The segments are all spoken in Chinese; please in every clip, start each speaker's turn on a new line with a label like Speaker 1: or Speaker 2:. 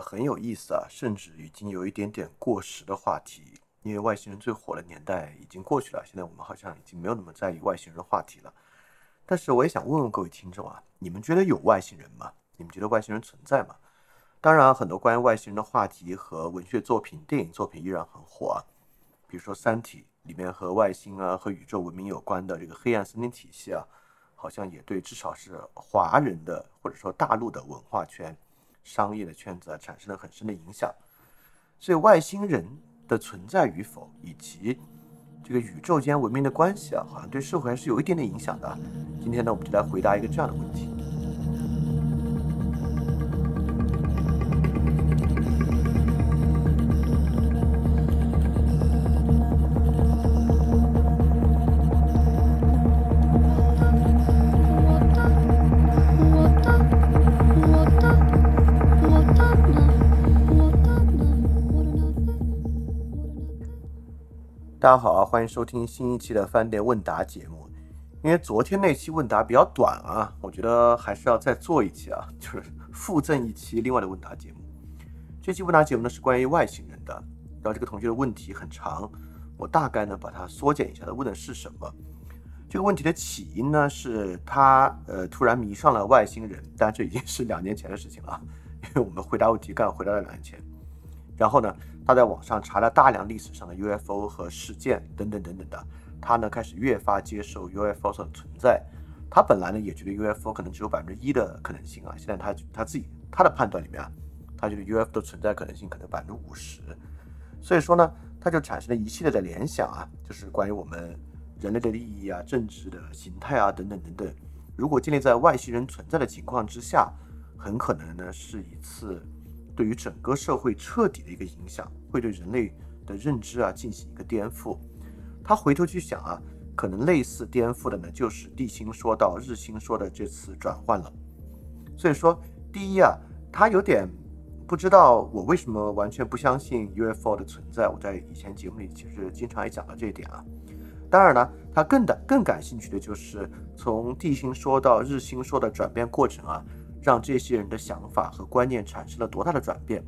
Speaker 1: 很有意思啊，甚至已经有一点点过时的话题。因为外星人最火的年代已经过去了，现在我们好像已经没有那么在意外星人的话题了。但是我也想问问各位听众啊，你们觉得有外星人吗？你们觉得外星人存在吗？当然，很多关于外星人的话题和文学作品、电影作品依然很火啊。比如说《三体》里面和外星啊、和宇宙文明有关的这个黑暗森林体系啊，好像也对至少是华人的或者说大陆的文化圈、商业的圈子啊产生了很深的影响。所以外星人。的存在与否，以及这个宇宙间文明的关系啊，好像对社会还是有一点点影响的。今天呢，我们就来回答一个这样的问题。大家好啊，欢迎收听新一期的饭店问答节目。因为昨天那期问答比较短啊，我觉得还是要再做一期啊，就是附赠一期另外的问答节目。这期问答节目呢是关于外星人的，然后这个同学的问题很长，我大概呢把它缩减一下，他问的是什么？这个问题的起因呢是他呃突然迷上了外星人，但这已经是两年前的事情了，因为我们回答问题刚回答了两年前。然后呢，他在网上查了大量历史上的 UFO 和事件等等等等的，他呢开始越发接受 UFO 的存在。他本来呢也觉得 UFO 可能只有百分之一的可能性啊，现在他他自己他的判断里面啊，他觉得 UFO 的存在可能性可能百分之五十。所以说呢，他就产生了一系列的联想啊，就是关于我们人类的利益啊、政治的形态啊等等等等。如果建立在外星人存在的情况之下，很可能呢是一次。对于整个社会彻底的一个影响，会对人类的认知啊进行一个颠覆。他回头去想啊，可能类似颠覆的呢，就是地心说到日心说的这次转换了。所以说，第一啊，他有点不知道我为什么完全不相信 UFO 的存在。我在以前节目里其实经常也讲到这一点啊。当然呢，他更的更感兴趣的就是从地心说到日心说的转变过程啊。让这些人的想法和观念产生了多大的转变？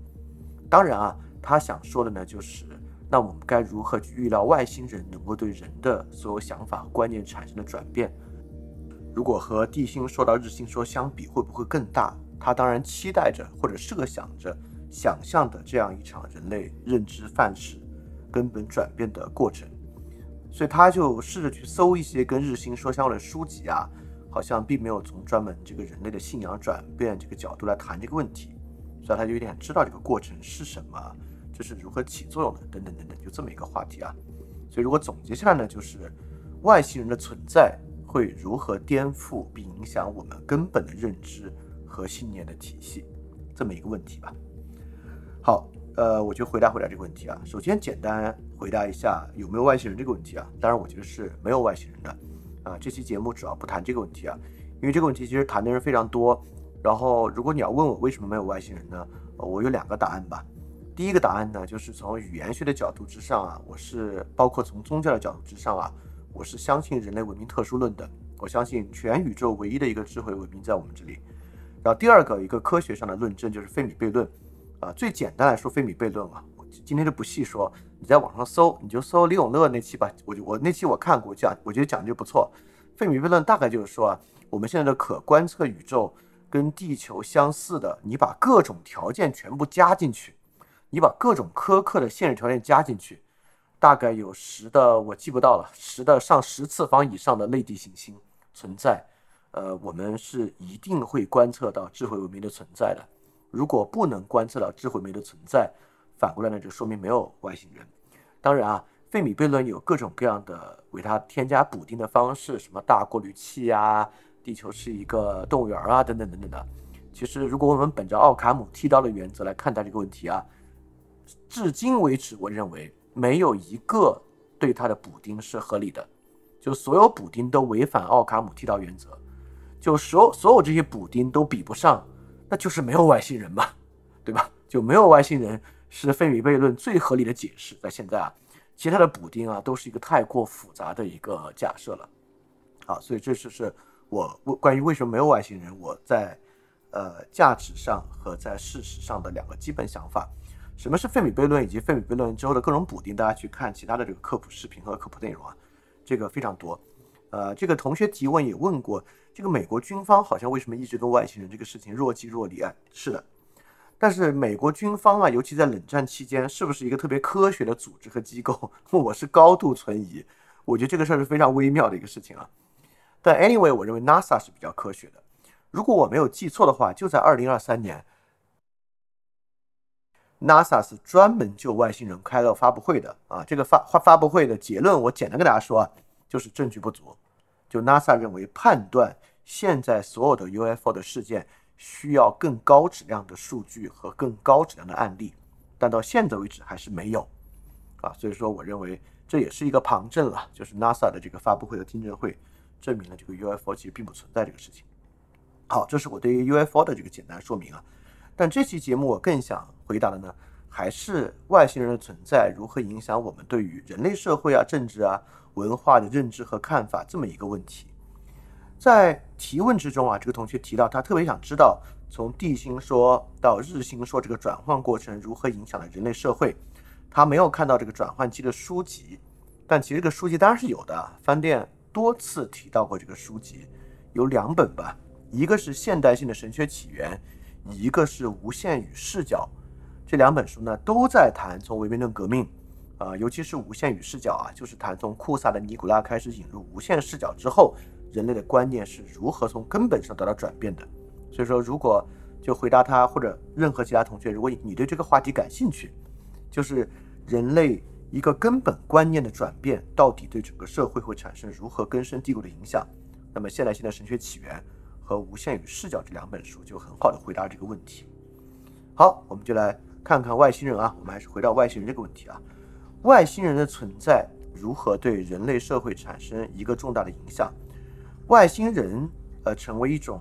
Speaker 1: 当然啊，他想说的呢，就是那我们该如何去预料外星人能够对人的所有想法和观念产生的转变？如果和地心说到日心说相比，会不会更大？他当然期待着或者设想着想象的这样一场人类认知范式根本转变的过程，所以他就试着去搜一些跟日心说相关的书籍啊。好像并没有从专门这个人类的信仰转变这个角度来谈这个问题，所以他就有点知道这个过程是什么，这是如何起作用的，等等等等，就这么一个话题啊。所以如果总结下来呢，就是外星人的存在会如何颠覆并影响我们根本的认知和信念的体系，这么一个问题吧。好，呃，我就回答回答这个问题啊。首先简单回答一下有没有外星人这个问题啊。当然，我觉得是没有外星人的。啊，这期节目主要不谈这个问题啊，因为这个问题其实谈的人非常多。然后，如果你要问我为什么没有外星人呢？我有两个答案吧。第一个答案呢，就是从语言学的角度之上啊，我是包括从宗教的角度之上啊，我是相信人类文明特殊论的。我相信全宇宙唯一的一个智慧文明在我们这里。然后第二个一个科学上的论证就是费米悖论啊。最简单来说，费米悖论啊，我今天就不细说。你在网上搜，你就搜李永乐那期吧。我就我那期我看过，讲我觉得讲的就不错。费米悖论大概就是说啊，我们现在的可观测宇宙跟地球相似的，你把各种条件全部加进去，你把各种苛刻的现实条件加进去，大概有十的我记不到了，十的上十次方以上的类地行星存在。呃，我们是一定会观测到智慧文明的存在的。如果不能观测到智慧文明的存在，反过来呢，就说明没有外星人。当然啊，费米悖论有各种各样的为它添加补丁的方式，什么大过滤器啊，地球是一个动物园啊，等等等等的。其实，如果我们本着奥卡姆剃刀的原则来看待这个问题啊，至今为止，我认为没有一个对它的补丁是合理的。就所有补丁都违反奥卡姆剃刀原则，就所所有这些补丁都比不上，那就是没有外星人嘛，对吧？就没有外星人。是费米悖论最合理的解释，在现在啊，其他的补丁啊都是一个太过复杂的一个假设了，好，所以这就是我关于为什么没有外星人，我在呃价值上和在事实上的两个基本想法。什么是费米悖论以及费米悖论之后的各种补丁？大家去看其他的这个科普视频和科普内容啊，这个非常多。呃，这个同学提问也问过，这个美国军方好像为什么一直跟外星人这个事情若即若离啊？是的，但是美国军方啊，尤其在冷战期间，是不是一个特别科学的组织和机构？我是高度存疑。我觉得这个事儿是非常微妙的一个事情啊。但 anyway，我认为 NASA 是比较科学的。如果我没有记错的话，就在二零二三年，NASA 是专门就外星人开了发布会的啊。这个发发发布会的结论，我简单跟大家说啊，就是证据不足。就 NASA 认为判断现在所有的 UFO 的事件需要更高质量的数据和更高质量的案例，但到现在为止还是没有啊。所以说，我认为这也是一个旁证了，就是 NASA 的这个发布会和听证会。证明了这个 UFO 其实并不存在这个事情。好，这是我对于 UFO 的这个简单说明啊。但这期节目我更想回答的呢，还是外星人的存在如何影响我们对于人类社会啊、政治啊、文化的认知和看法这么一个问题。在提问之中啊，这个同学提到他特别想知道从地心说到日心说这个转换过程如何影响了人类社会。他没有看到这个转换期的书籍，但其实这个书籍当然是有的，饭店。多次提到过这个书籍，有两本吧，一个是现代性的神学起源，一个是无限与视角。这两本书呢，都在谈从唯物论革命，啊，尤其是无限与视角啊，就是谈从库萨的尼古拉开始引入无限视角之后，人类的观念是如何从根本上得到转变的。所以说，如果就回答他或者任何其他同学，如果你对这个话题感兴趣，就是人类。一个根本观念的转变，到底对整个社会会产生如何根深蒂固的影响？那么，现代性的神学起源和无限与视角这两本书就很好的回答这个问题。好，我们就来看看外星人啊，我们还是回到外星人这个问题啊，外星人的存在如何对人类社会产生一个重大的影响？外星人呃成为一种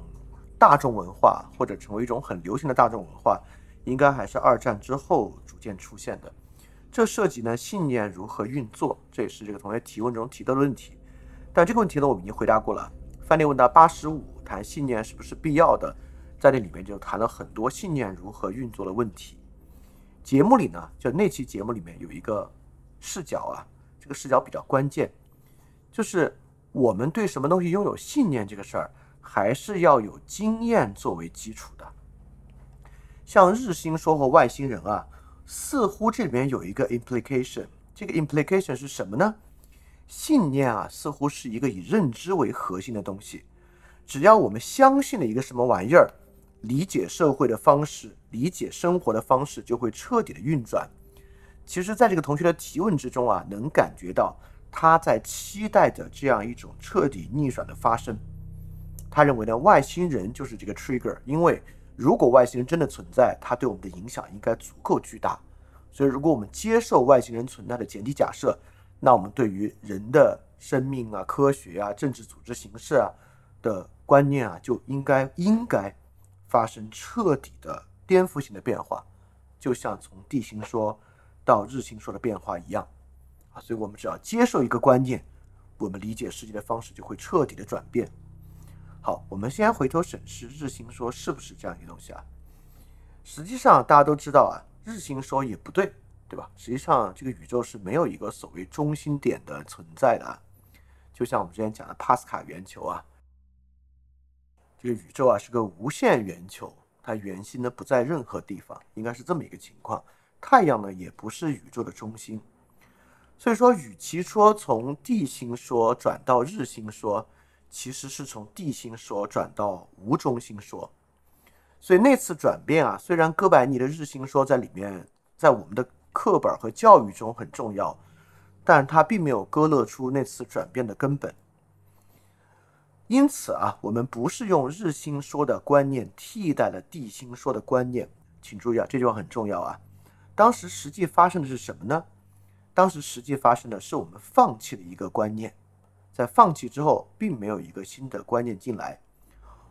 Speaker 1: 大众文化，或者成为一种很流行的大众文化，应该还是二战之后逐渐出现的。这涉及呢信念如何运作，这也是这个同学提问中提到的问题。但这个问题呢，我们已经回答过了。范例问答八十五谈信念是不是必要的，在这里面就谈了很多信念如何运作的问题。节目里呢，就那期节目里面有一个视角啊，这个视角比较关键，就是我们对什么东西拥有信念这个事儿，还是要有经验作为基础的。像日心说和外星人啊。似乎这里面有一个 implication，这个 implication 是什么呢？信念啊，似乎是一个以认知为核心的东西。只要我们相信了一个什么玩意儿，理解社会的方式、理解生活的方式就会彻底的运转。其实，在这个同学的提问之中啊，能感觉到他在期待着这样一种彻底逆转的发生。他认为呢，外星人就是这个 trigger，因为。如果外星人真的存在，它对我们的影响应该足够巨大。所以，如果我们接受外星人存在的前提假设，那我们对于人的生命啊、科学啊、政治组织形式啊的观念啊，就应该应该发生彻底的颠覆性的变化，就像从地心说到日心说的变化一样啊。所以，我们只要接受一个观念，我们理解世界的方式就会彻底的转变。好，我们先回头审视日心说是不是这样一个东西啊？实际上大家都知道啊，日心说也不对，对吧？实际上这个宇宙是没有一个所谓中心点的存在的啊，就像我们之前讲的帕斯卡圆球啊，这个宇宙啊是个无限圆球，它圆心呢不在任何地方，应该是这么一个情况。太阳呢也不是宇宙的中心，所以说，与其说从地心说转到日心说。其实是从地心说转到无中心说，所以那次转变啊，虽然哥白尼的日心说在里面，在我们的课本和教育中很重要，但它并没有割勒出那次转变的根本。因此啊，我们不是用日心说的观念替代了地心说的观念，请注意啊，这句话很重要啊。当时实际发生的是什么呢？当时实际发生的是我们放弃了一个观念。在放弃之后，并没有一个新的观念进来。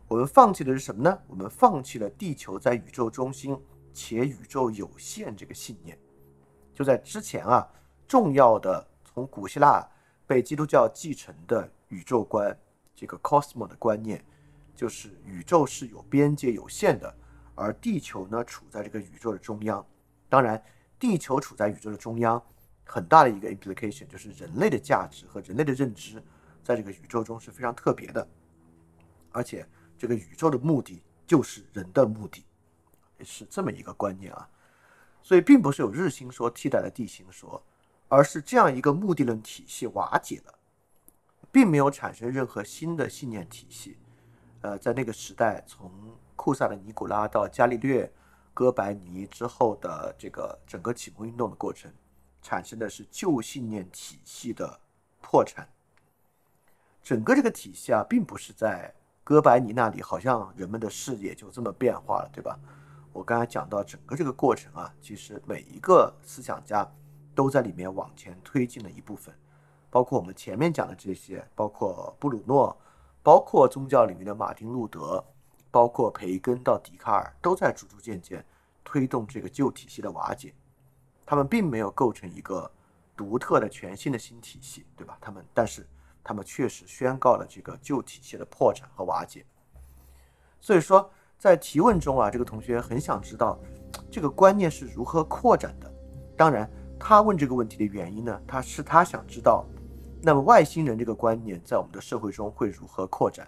Speaker 1: 我们放弃的是什么呢？我们放弃了地球在宇宙中心且宇宙有限这个信念。就在之前啊，重要的从古希腊被基督教继承的宇宙观，这个 cosmo 的观念，就是宇宙是有边界、有限的，而地球呢处在这个宇宙的中央。当然，地球处在宇宙的中央，很大的一个 implication 就是人类的价值和人类的认知，在这个宇宙中是非常特别的。而且，这个宇宙的目的就是人的目的，是这么一个观念啊。所以，并不是有日心说替代了地心说，而是这样一个目的论体系瓦解了，并没有产生任何新的信念体系。呃，在那个时代，从库萨的尼古拉到伽利略、哥白尼之后的这个整个启蒙运动的过程，产生的是旧信念体系的破产。整个这个体系啊，并不是在哥白尼那里，好像人们的视野就这么变化了，对吧？我刚才讲到整个这个过程啊，其实每一个思想家都在里面往前推进了一部分，包括我们前面讲的这些，包括布鲁诺，包括宗教领域的马丁路德，包括培根到笛卡尔，都在逐逐渐渐推动这个旧体系的瓦解。他们并没有构成一个独特的全新的新体系，对吧？他们，但是他们确实宣告了这个旧体系的破产和瓦解。所以说。在提问中啊，这个同学很想知道这个观念是如何扩展的。当然，他问这个问题的原因呢，他是他想知道，那么外星人这个观念在我们的社会中会如何扩展？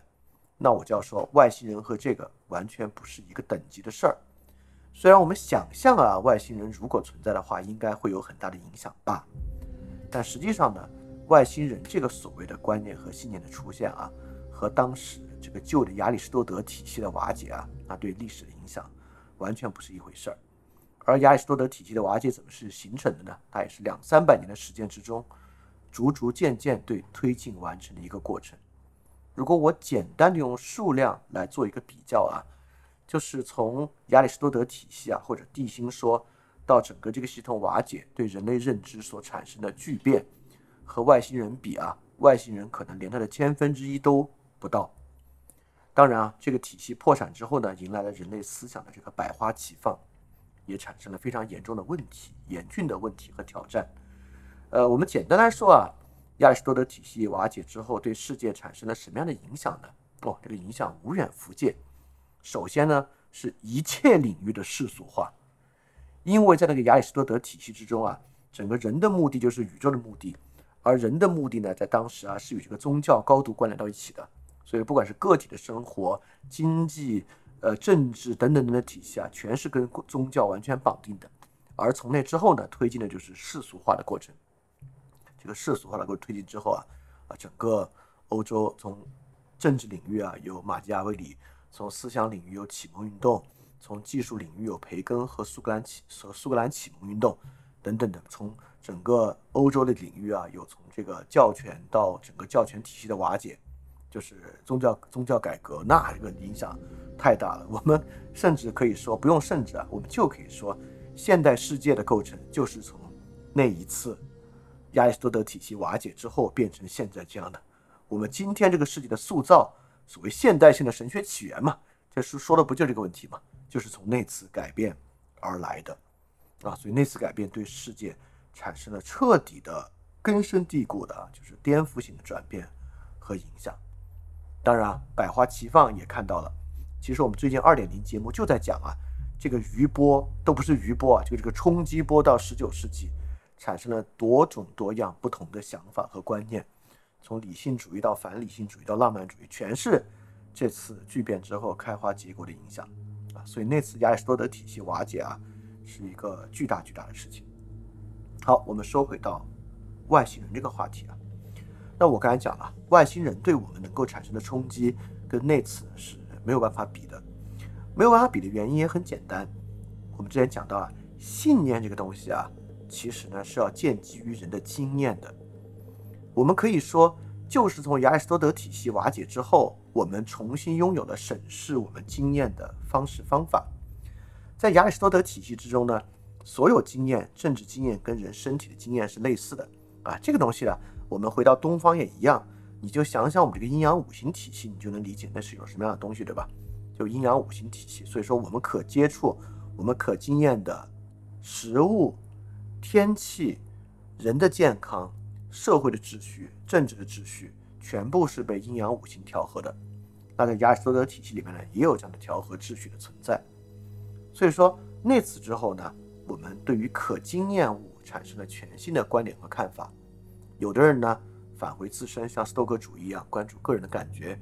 Speaker 1: 那我就要说，外星人和这个完全不是一个等级的事儿。虽然我们想象啊，外星人如果存在的话，应该会有很大的影响吧，但实际上呢，外星人这个所谓的观念和信念的出现啊，和当时。这个旧的亚里士多德体系的瓦解啊，那对历史的影响完全不是一回事儿。而亚里士多德体系的瓦解怎么是形成的呢？它也是两三百年的时间之中，逐逐渐渐对推进完成的一个过程。如果我简单的用数量来做一个比较啊，就是从亚里士多德体系啊或者地心说到整个这个系统瓦解对人类认知所产生的巨变，和外星人比啊，外星人可能连它的千分之一都不到。当然啊，这个体系破产之后呢，迎来了人类思想的这个百花齐放，也产生了非常严重的问题、严峻的问题和挑战。呃，我们简单来说啊，亚里士多德体系瓦解之后，对世界产生了什么样的影响呢？哦，这个影响无远弗届。首先呢，是一切领域的世俗化，因为在那个亚里士多德体系之中啊，整个人的目的就是宇宙的目的，而人的目的呢，在当时啊，是与这个宗教高度关联到一起的。所以，不管是个体的生活、经济、呃政治等等等的体系啊，全是跟宗教完全绑定的。而从那之后呢，推进的就是世俗化的过程。这个世俗化的过程推进之后啊，啊，整个欧洲从政治领域啊有马基雅维里，从思想领域有启蒙运动，从技术领域有培根和苏格兰启和苏格兰启蒙运动等等的。从整个欧洲的领域啊，有从这个教权到整个教权体系的瓦解。就是宗教宗教改革，那这个影响太大了。我们甚至可以说，不用甚至啊，我们就可以说，现代世界的构成就是从那一次亚里士多德体系瓦解之后变成现在这样的。我们今天这个世界的塑造，所谓现代性的神学起源嘛，这书说的不就这个问题嘛？就是从那次改变而来的啊。所以那次改变对世界产生了彻底的根深蒂固的，就是颠覆性的转变和影响。当然啊，百花齐放也看到了。其实我们最近二点零节目就在讲啊，这个余波都不是余波啊，就这个冲击波到十九世纪，产生了多种多样不同的想法和观念，从理性主义到反理性主义到浪漫主义，全是这次巨变之后开花结果的影响啊。所以那次亚里士多德体系瓦解啊，是一个巨大巨大的事情。好，我们说回到外星人这个话题啊。那我刚才讲了，外星人对我们能够产生的冲击跟那次是没有办法比的，没有办法比的原因也很简单。我们之前讲到啊，信念这个东西啊，其实呢是要建基于人的经验的。我们可以说，就是从亚里士多德体系瓦解之后，我们重新拥有了审视我们经验的方式方法。在亚里士多德体系之中呢，所有经验、政治经验跟人身体的经验是类似的啊，这个东西呢。我们回到东方也一样，你就想想我们这个阴阳五行体系，你就能理解那是有什么样的东西，对吧？就阴阳五行体系。所以说，我们可接触、我们可经验的食物、天气、人的健康、社会的秩序、政治的秩序，全部是被阴阳五行调和的。那在亚里士多德体系里面呢，也有这样的调和秩序的存在。所以说，那次之后呢，我们对于可经验物产生了全新的观点和看法。有的人呢，返回自身，像斯多葛主义一样关注个人的感觉；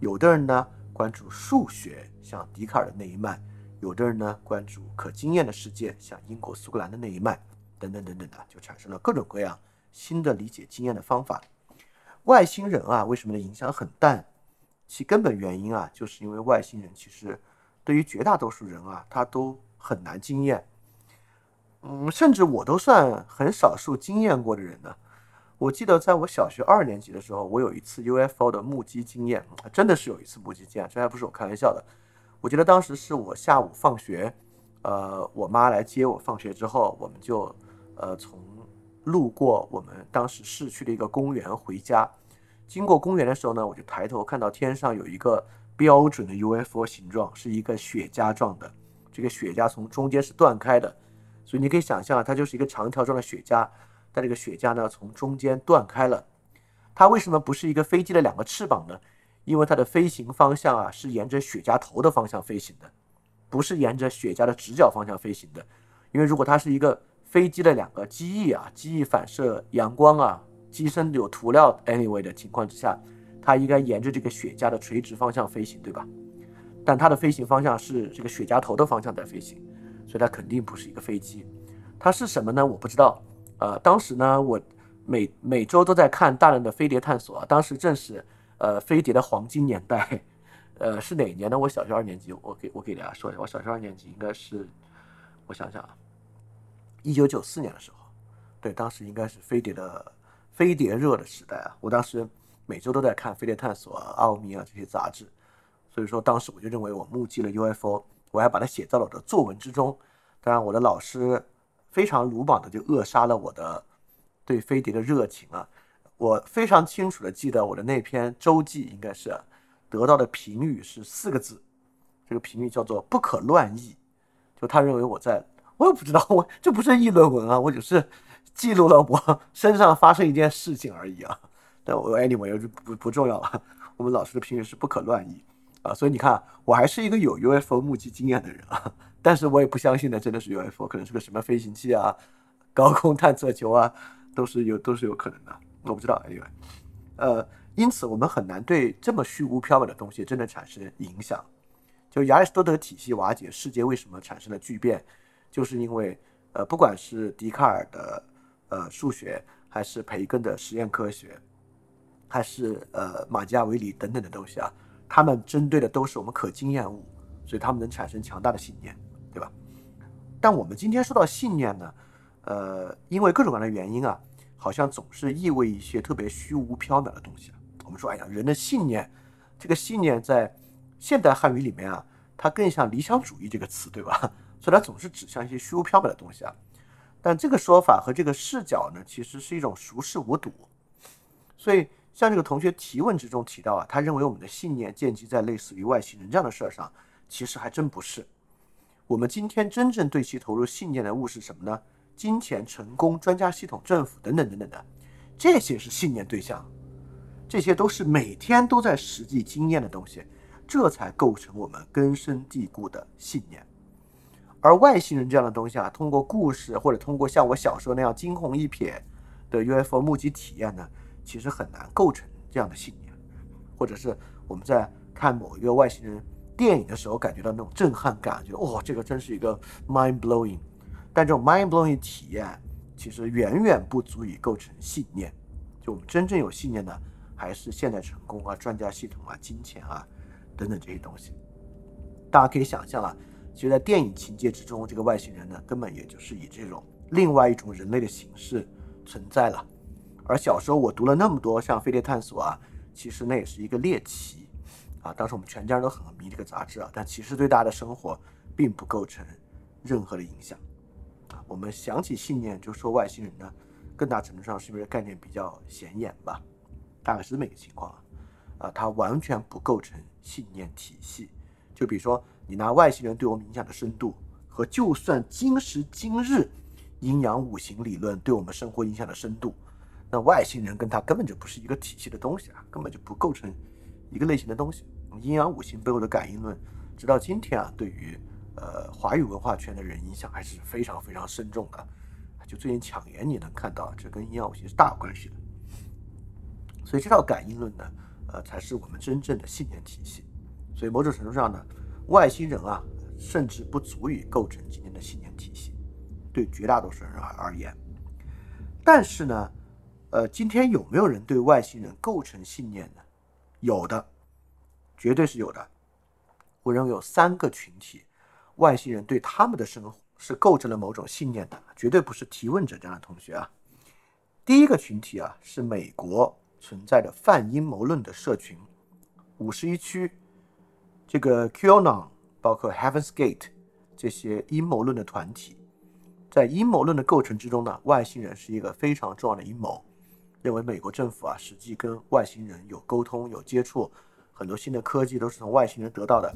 Speaker 1: 有的人呢，关注数学，像笛卡尔的那一脉；有的人呢，关注可经验的世界，像英国苏格兰的那一脉，等等等等的，就产生了各种各样新的理解经验的方法。外星人啊，为什么的影响很淡？其根本原因啊，就是因为外星人其实对于绝大多数人啊，他都很难经验。嗯，甚至我都算很少数经验过的人呢。我记得在我小学二年级的时候，我有一次 UFO 的目击经验，真的是有一次目击经验，这还不是我开玩笑的。我记得当时是我下午放学，呃，我妈来接我放学之后，我们就呃从路过我们当时市区的一个公园回家。经过公园的时候呢，我就抬头看到天上有一个标准的 UFO 形状，是一个雪茄状的，这个雪茄从中间是断开的。所以你可以想象啊，它就是一个长条状的雪茄，但这个雪茄呢从中间断开了。它为什么不是一个飞机的两个翅膀呢？因为它的飞行方向啊是沿着雪茄头的方向飞行的，不是沿着雪茄的直角方向飞行的。因为如果它是一个飞机的两个机翼啊，机翼反射阳光啊，机身有涂料 anyway 的情况之下，它应该沿着这个雪茄的垂直方向飞行，对吧？但它的飞行方向是这个雪茄头的方向在飞行。所以它肯定不是一个飞机，它是什么呢？我不知道。呃，当时呢，我每每周都在看大量的飞碟探索，当时正是呃飞碟的黄金年代。呃，是哪年呢？我小学二年级，我给我给大家说一下，我小学二年级应该是，我想想啊，一九九四年的时候，对，当时应该是飞碟的飞碟热的时代啊。我当时每周都在看飞碟探索、奥秘啊这些杂志，所以说当时我就认为我目击了 UFO。我还把它写在了我的作文之中，当然我的老师非常鲁莽的就扼杀了我的对飞碟的热情啊！我非常清楚的记得我的那篇周记应该是得到的评语是四个字，这个评语叫做“不可乱译”，就他认为我在，我也不知道我这不是议论文啊，我只是记录了我身上发生一件事情而已啊！但我 anyway 就不不重要了，我们老师的评语是“不可乱议”。啊，所以你看，我还是一个有 UFO 目击经验的人啊，但是我也不相信的，真的是 UFO，可能是个什么飞行器啊、高空探测球啊，都是有都是有可能的，我不知道。anyway，呃，因此我们很难对这么虚无缥缈的东西真的产生影响。就亚里士多德体系瓦解，世界为什么产生了巨变？就是因为，呃，不管是笛卡尔的呃数学，还是培根的实验科学，还是呃马基雅维里等等的东西啊。他们针对的都是我们可经验物，所以他们能产生强大的信念，对吧？但我们今天说到信念呢，呃，因为各种各样的原因啊，好像总是意味一些特别虚无缥缈的东西。我们说，哎呀，人的信念，这个信念在现代汉语里面啊，它更像理想主义这个词，对吧？所以它总是指向一些虚无缥缈的东西啊。但这个说法和这个视角呢，其实是一种熟视无睹，所以。像这个同学提问之中提到啊，他认为我们的信念建基在类似于外星人这样的事儿上，其实还真不是。我们今天真正对其投入信念的物是什么呢？金钱、成功、专家系统、政府等等等等的，这些是信念对象，这些都是每天都在实际经验的东西，这才构成我们根深蒂固的信念。而外星人这样的东西啊，通过故事或者通过像我小时候那样惊鸿一瞥的 UFO 目击体验呢？其实很难构成这样的信念，或者是我们在看某一个外星人电影的时候，感觉到那种震撼感，觉得哇，这个真是一个 mind blowing。但这种 mind blowing 体验其实远远不足以构成信念。就我们真正有信念的，还是现代成功啊、专家系统啊、金钱啊等等这些东西。大家可以想象啊，其实，在电影情节之中，这个外星人呢，根本也就是以这种另外一种人类的形式存在了。而小时候我读了那么多像《飞碟探索》啊，其实那也是一个猎奇啊。当时我们全家人都很迷这个杂志啊，但其实对大家的生活并不构成任何的影响。我们想起信念就说外星人呢，更大程度上是不是概念比较显眼吧？大概是这么一个情况啊。啊，它完全不构成信念体系。就比如说，你拿外星人对我们影响的深度，和就算今时今日阴阳五行理论对我们生活影响的深度。那外星人跟他根本就不是一个体系的东西啊，根本就不构成一个类型的东西。阴阳五行背后的感应论，直到今天啊，对于呃华语文化圈的人影响还是非常非常深重的。就最近抢盐，你能看到这跟阴阳五行是大有关系的。所以这套感应论呢，呃，才是我们真正的信念体系。所以某种程度上呢，外星人啊，甚至不足以构成今天的信念体系，对绝大多数人而言。但是呢，呃，今天有没有人对外星人构成信念呢？有的，绝对是有的。我认为有三个群体，外星人对他们的生活是构成了某种信念的，绝对不是提问者这样的同学啊。第一个群体啊，是美国存在的泛阴谋论的社群，五十一区，这个 QAnon，包括 Heaven's Gate 这些阴谋论的团体，在阴谋论的构成之中呢，外星人是一个非常重要的阴谋。认为美国政府啊，实际跟外星人有沟通、有接触，很多新的科技都是从外星人得到的。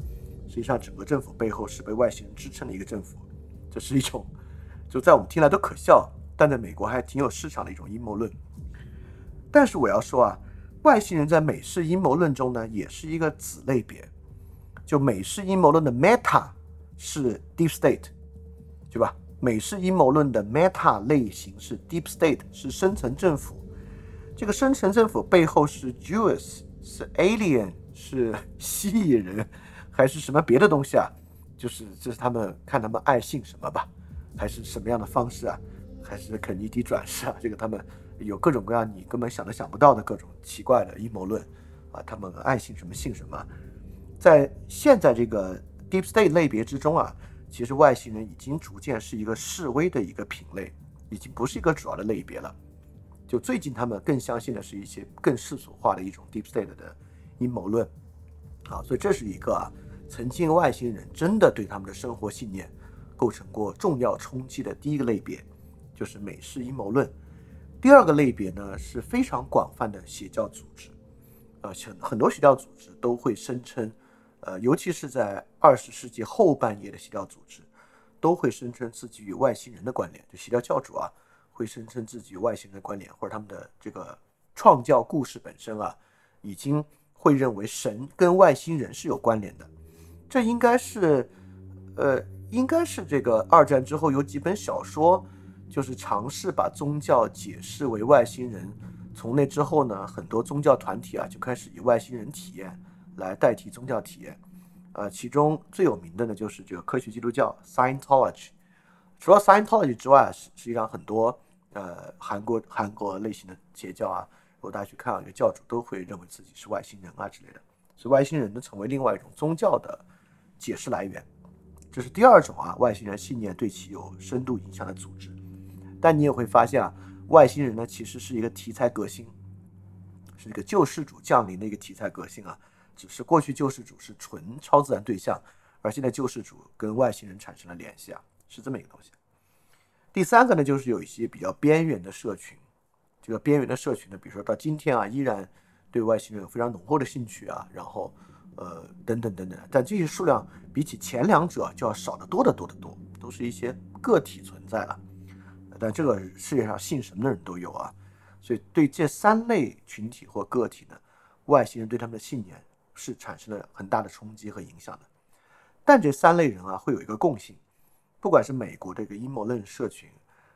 Speaker 1: 实际上，整个政府背后是被外星人支撑的一个政府。这是一种，就在我们听来都可笑，但在美国还挺有市场的一种阴谋论。但是我要说啊，外星人在美式阴谋论中呢，也是一个子类别。就美式阴谋论的 meta 是 deep state，对吧？美式阴谋论的 meta 类型是 deep state，是深层政府。这个深层政府背后是 Jews，是 alien，是蜥蜴人，还是什么别的东西啊？就是这是他们看他们爱信什么吧，还是什么样的方式啊？还是肯尼迪转世啊？这个他们有各种各样你根本想都想不到的各种奇怪的阴谋论啊！他们爱信什么信什么。在现在这个 deep state 类别之中啊，其实外星人已经逐渐是一个示威的一个品类，已经不是一个主要的类别了。就最近，他们更相信的是一些更世俗化的一种 deep state 的阴谋论，啊，所以这是一个啊，曾经外星人真的对他们的生活信念构成过重要冲击的第一个类别，就是美式阴谋论。第二个类别呢是非常广泛的邪教组织，呃，很很多邪教组织都会声称，呃，尤其是在二十世纪后半叶的邪教组织，都会声称自己与外星人的关联，就邪教教主啊。会声称自己与外星人的关联，或者他们的这个创教故事本身啊，已经会认为神跟外星人是有关联的。这应该是，呃，应该是这个二战之后有几本小说，就是尝试把宗教解释为外星人。从那之后呢，很多宗教团体啊就开始以外星人体验来代替宗教体验。呃，其中最有名的呢就是这个科学基督教 Scientology。除了 Scientology 之外，实实际上很多。呃，韩国韩国类型的邪教啊，如果大家去看啊，这个教主都会认为自己是外星人啊之类的，所以外星人呢成为另外一种宗教的解释来源，这是第二种啊，外星人信念对其有深度影响的组织。但你也会发现啊，外星人呢其实是一个题材革新，是一个救世主降临的一个题材革新啊，只是过去救世主是纯超自然对象，而现在救世主跟外星人产生了联系啊，是这么一个东西。第三个呢，就是有一些比较边缘的社群，这个边缘的社群呢，比如说到今天啊，依然对外星人有非常浓厚的兴趣啊，然后呃等等等等，但这些数量比起前两者就要少得多得多得多，都是一些个体存在了。但这个世界上信神的人都有啊，所以对这三类群体或个体呢，外星人对他们的信念是产生了很大的冲击和影响的。但这三类人啊，会有一个共性。不管是美国这个阴谋论社群，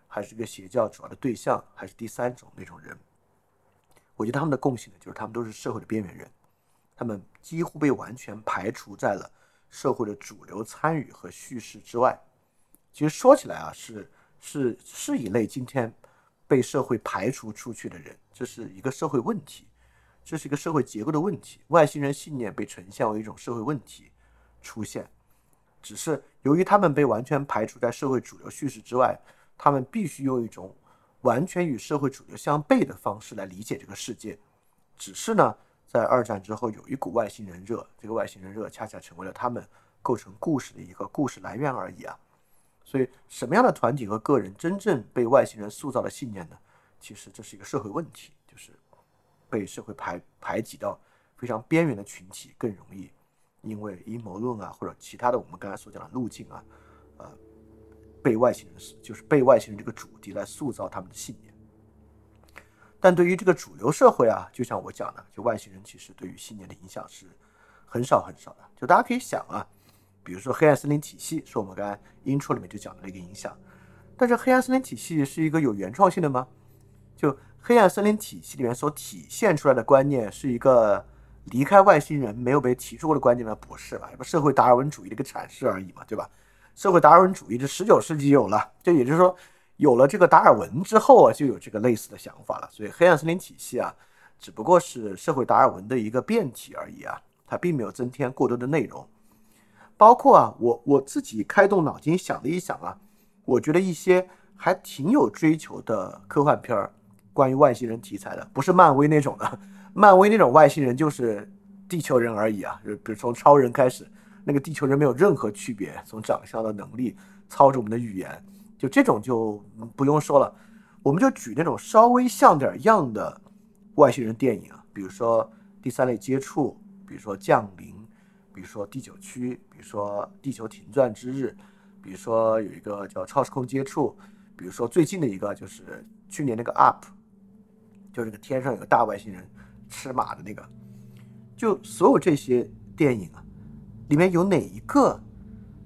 Speaker 1: 还是这个邪教主要的对象，还是第三种那种人，我觉得他们的共性呢，就是他们都是社会的边缘人，他们几乎被完全排除在了社会的主流参与和叙事之外。其实说起来啊，是是是一类今天被社会排除出去的人，这是一个社会问题，这是一个社会结构的问题。外星人信念被呈现为一种社会问题出现。只是由于他们被完全排除在社会主流叙事之外，他们必须用一种完全与社会主流相悖的方式来理解这个世界。只是呢，在二战之后有一股外星人热，这个外星人热恰恰成为了他们构成故事的一个故事来源而已啊。所以，什么样的团体和个人真正被外星人塑造了信念呢？其实这是一个社会问题，被社会排排挤到非常边缘的群体更容易。因为阴谋论啊，或者其他的我们刚才所讲的路径啊，呃，被外星人是就是被外星人这个主题来塑造他们的信念。但对于这个主流社会啊，就像我讲的，就外星人其实对于信念的影响是很少很少的。就大家可以想啊，比如说黑暗森林体系是我们刚才 intro 里面就讲的一个影响，但是黑暗森林体系是一个有原创性的吗？就黑暗森林体系里面所体现出来的观念是一个离开外星人没有被提出过的观念吗？不是吧？不社会达尔文主义的一个阐释而已嘛，对吧？社会达尔文主义这十九世纪有了，就也就是说有了这个达尔文之后啊，就有这个类似的想法了。所以黑暗森林体系啊，只不过是社会达尔文的一个变体而已啊，它并没有增添过多的内容。包括啊，我我自己开动脑筋想了一想啊，我觉得一些还挺有追求的科幻片儿，关于外星人题材的，不是漫威那种的，漫威那种外星人就是地球人而已啊，就比如从超人开始。那个地球人没有任何区别，从长相的能力、操着我们的语言，就这种就不用说了。我们就举那种稍微像点样的外星人电影啊，比如说《第三类接触》，比如说《降临》，比如说《第九区》，比如说《地球停转之日》，比如说有一个叫《超时空接触》，比如说最近的一个就是去年那个《Up》，就是个天上有个大外星人吃马的那个，就所有这些电影啊。里面有哪一个，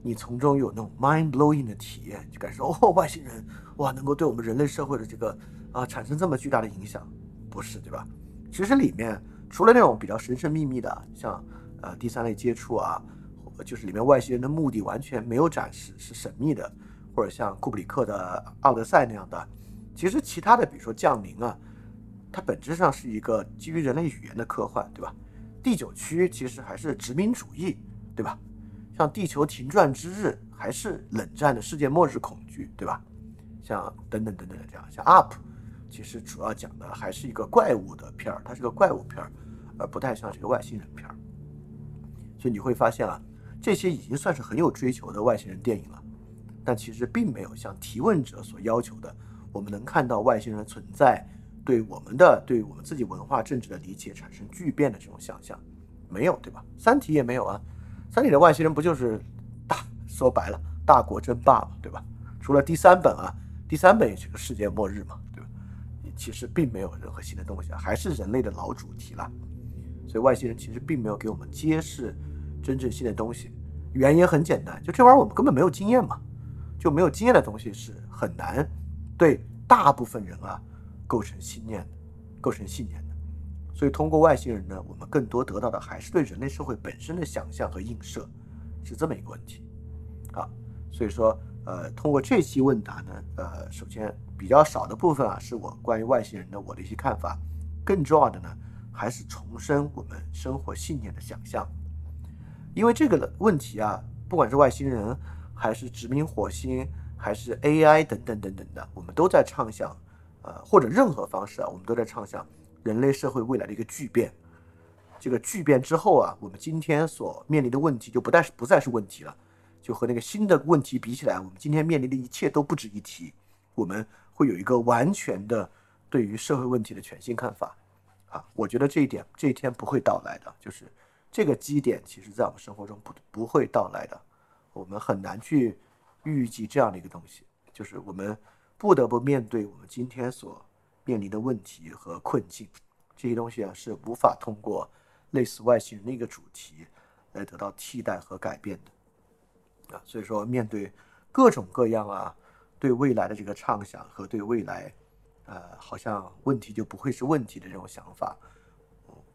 Speaker 1: 你从中有那种 mind blowing 的体验，就感受哦，外星人哇，能够对我们人类社会的这个啊产生这么巨大的影响，不是对吧？其实里面除了那种比较神神秘秘的，像呃第三类接触啊，就是里面外星人的目的完全没有展示，是神秘的，或者像库布里克的《奥德赛》那样的，其实其他的比如说降临啊，它本质上是一个基于人类语言的科幻，对吧？第九区其实还是殖民主义。对吧？像地球停转之日，还是冷战的世界末日恐惧，对吧？像等等等等的这样，像 Up，其实主要讲的还是一个怪物的片儿，它是个怪物片儿，而不太像是个外星人片儿。所以你会发现啊，这些已经算是很有追求的外星人电影了，但其实并没有像提问者所要求的，我们能看到外星人存在对我们的对我们自己文化政治的理解产生巨变的这种想象，没有，对吧？三体也没有啊。三体的外星人不就是大说白了大国争霸嘛，对吧？除了第三本啊，第三本也是个世界末日嘛，对吧？其实并没有任何新的东西啊，还是人类的老主题了。所以外星人其实并没有给我们揭示真正新的东西，原因很简单，就这玩意儿我们根本没有经验嘛，就没有经验的东西是很难对大部分人啊构成信念的，构成信念的。所以，通过外星人呢，我们更多得到的还是对人类社会本身的想象和映射，是这么一个问题。啊，所以说，呃，通过这期问答呢，呃，首先比较少的部分啊，是我关于外星人的我的一些看法，更重要的呢，还是重申我们生活信念的想象。因为这个问题啊，不管是外星人，还是殖民火星，还是 AI 等等等等的，我们都在畅想，呃，或者任何方式啊，我们都在畅想。人类社会未来的一个巨变，这个巨变之后啊，我们今天所面临的问题就不再是不再是问题了，就和那个新的问题比起来，我们今天面临的一切都不值一提。我们会有一个完全的对于社会问题的全新看法啊！我觉得这一点这一天不会到来的，就是这个基点，其实在我们生活中不不会到来的，我们很难去预计这样的一个东西，就是我们不得不面对我们今天所。面临的问题和困境，这些东西啊是无法通过类似外星人的一个主题来得到替代和改变的啊。所以说，面对各种各样啊对未来的这个畅想和对未来，呃，好像问题就不会是问题的这种想法，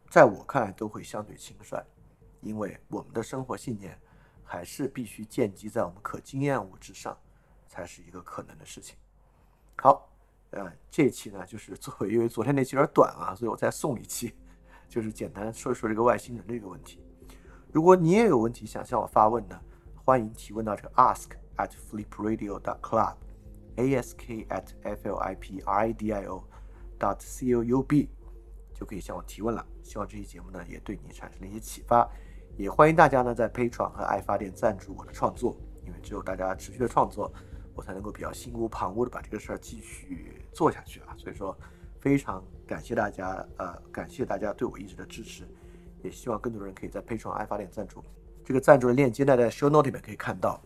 Speaker 1: 在我看来都会相对轻率，因为我们的生活信念还是必须建基在我们可经验物之上，才是一个可能的事情。好。呃，这一期呢，就是作为因为昨天那期有点短啊，所以我再送一期，就是简单说一说这个外星人的一个问题。如果你也有问题想向我发问呢，欢迎提问到这个 ask at flipradio dot club，ask at f l i p r a d i o dot c o u b，就可以向我提问了。希望这期节目呢，也对你产生了一些启发。也欢迎大家呢，在 Patreon 和爱发电赞助我的创作，因为只有大家持续的创作。我才能够比较心无旁骛的把这个事儿继续做下去啊！所以说，非常感谢大家，呃，感谢大家对我一直的支持，也希望更多人可以在配创爱发电赞助。这个赞助的链接呢，在 show note 里面可以看到。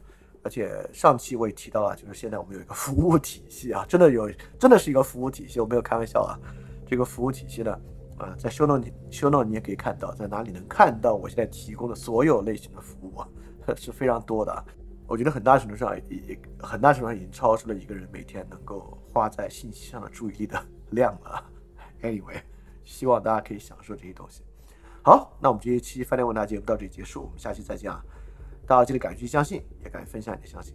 Speaker 1: 而且上期我也提到了，就是现在我们有一个服务体系啊，真的有，真的是一个服务体系，我没有开玩笑啊。这个服务体系呢，啊，在 show note show note 你也可以看到，在哪里能看到我现在提供的所有类型的服务啊，是非常多的。我觉得很大程度上也很大程度上已经超出了一个人每天能够花在信息上的注意力的 量了。Anyway，希望大家可以享受这些东西。好，那我们这一期饭店问答节目到这里结束，我们下期再见啊！大家记得敢于相信，也敢于分享你的相信。